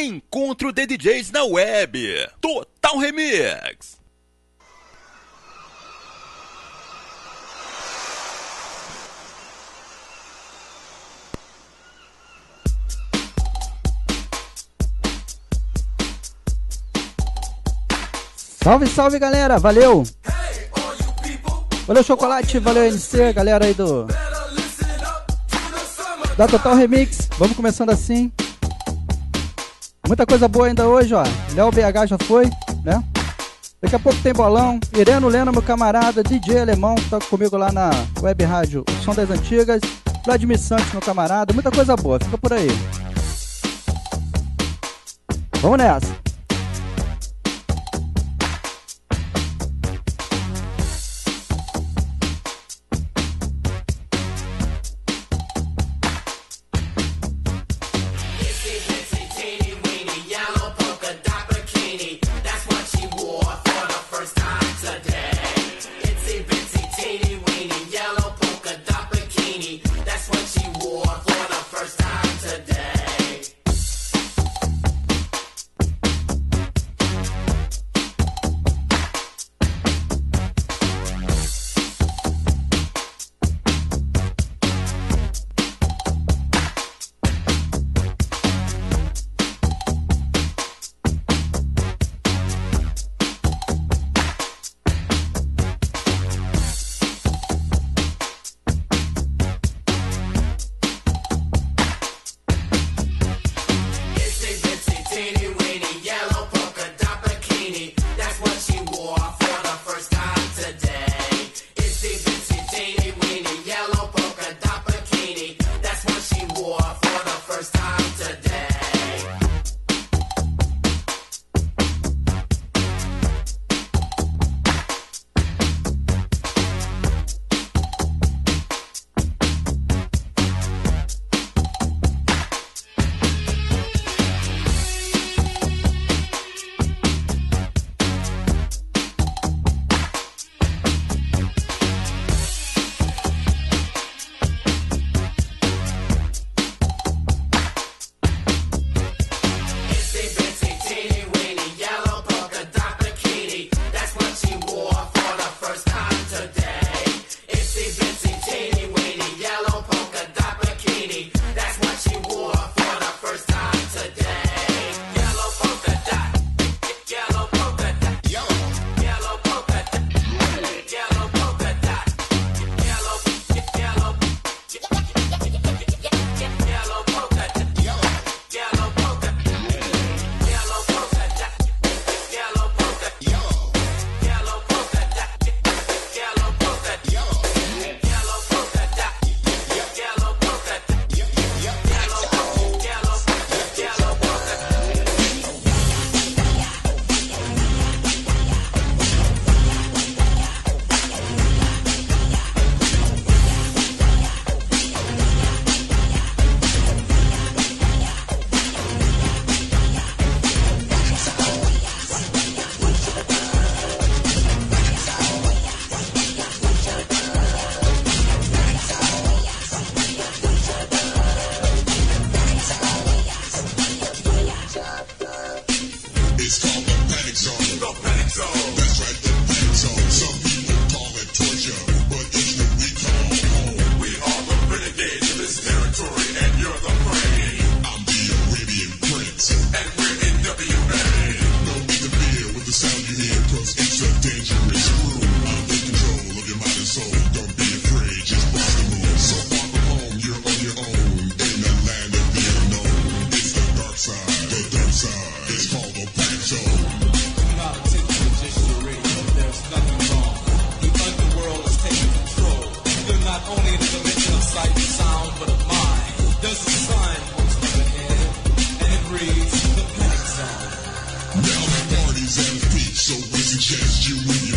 Encontro de DJs na web. Total Remix. Salve, salve galera, valeu! Valeu Chocolate, valeu NC, galera aí do da Total Remix. Vamos começando assim. Muita coisa boa ainda hoje, ó. Léo BH já foi, né? Daqui a pouco tem bolão. Ireno Lena, meu camarada, DJ alemão, que tá comigo lá na web rádio Som das Antigas. Vladimir Santos, meu camarada. Muita coisa boa, fica por aí. Vamos nessa. Yes, you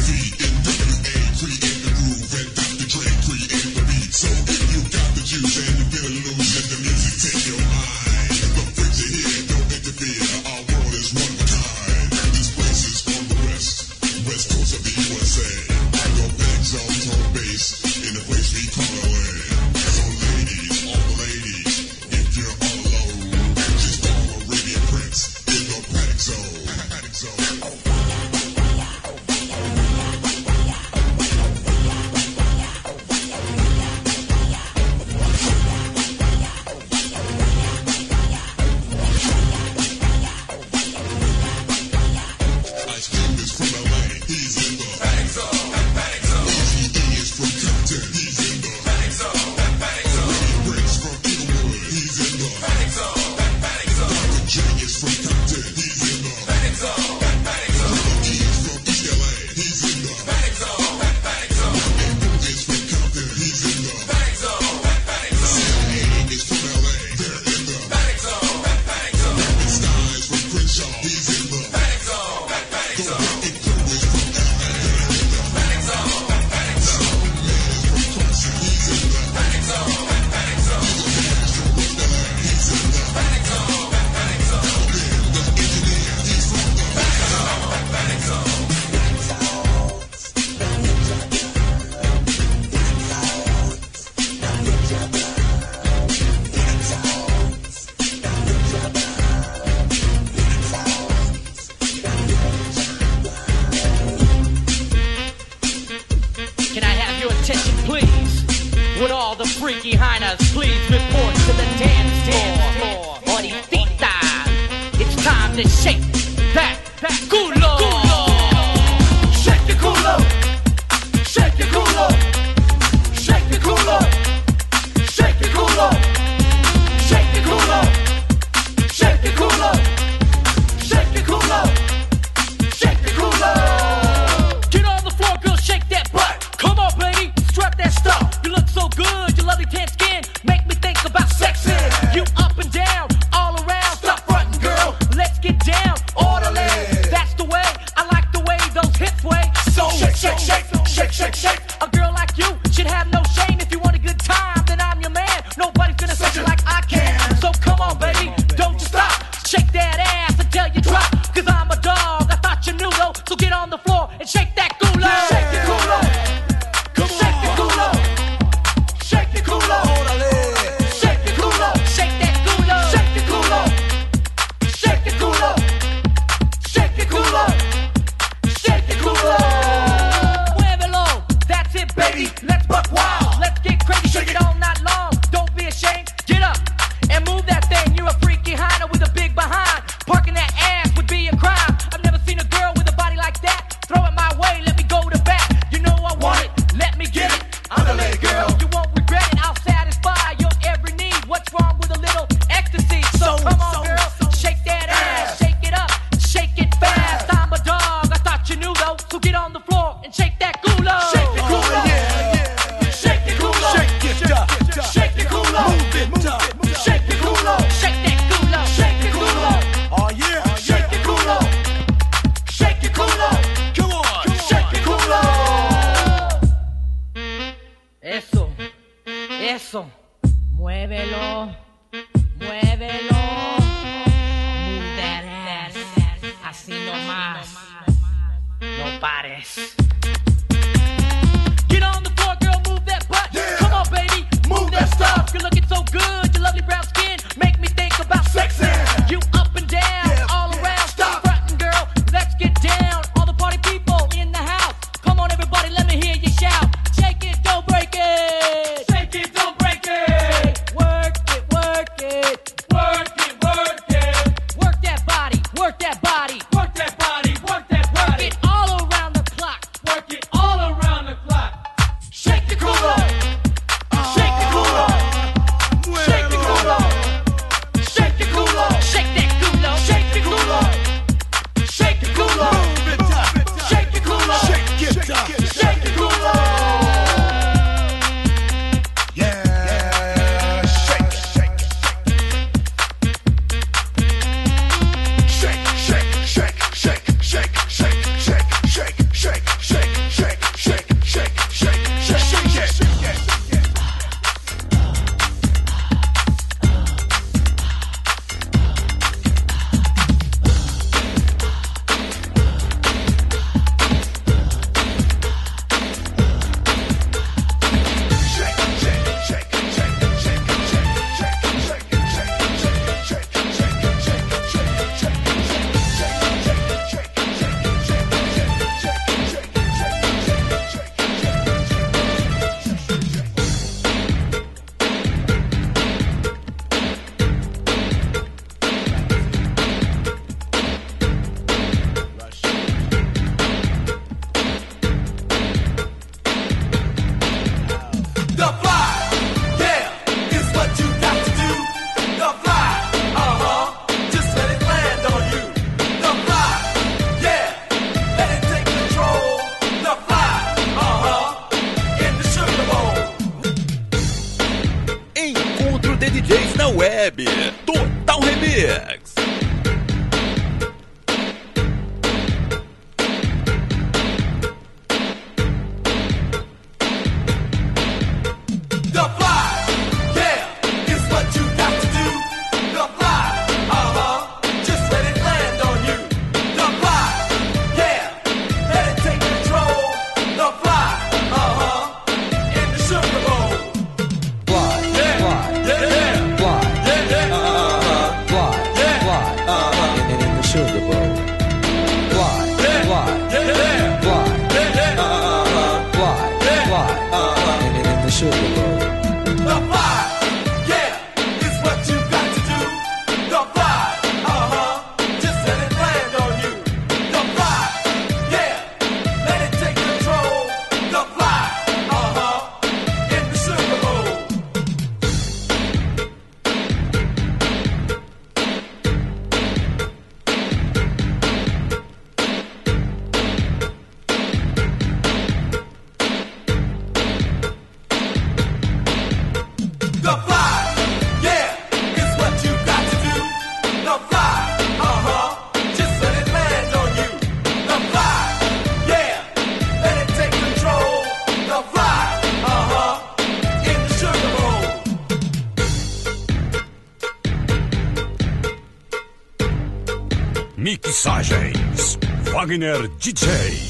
DJs na web. Total Remix. Wagner DJ.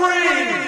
Free.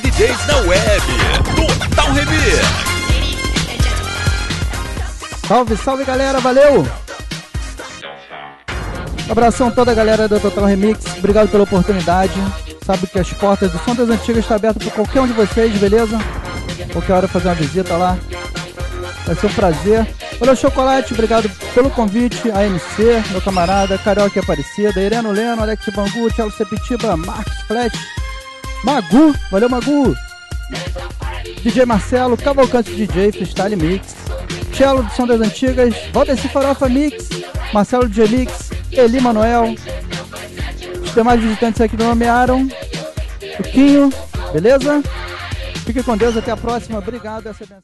De DJs da web. Total Remix. Salve, salve galera, valeu! Abração a toda a galera da Total Remix. Obrigado pela oportunidade. Sabe que as portas do Som das Antigas estão abertas para qualquer um de vocês, beleza? Qualquer hora fazer uma visita lá. Vai ser um prazer. Valeu, Chocolate. Obrigado pelo convite. AMC, meu camarada. Carioca Aparecida. Ireno Leno, Alex Bangu, Thiago Sepitiba, Marcos Flat. Magu. Valeu, Magu. DJ Marcelo, Cavalcante DJ, Freestyle Mix. Cello do Som das Antigas, Valdeci Farofa Mix, Marcelo DJ Mix, Eli Manuel. Os demais visitantes aqui não nomearam. O Quinho, beleza? Fique com Deus, até a próxima. Obrigado. Essa é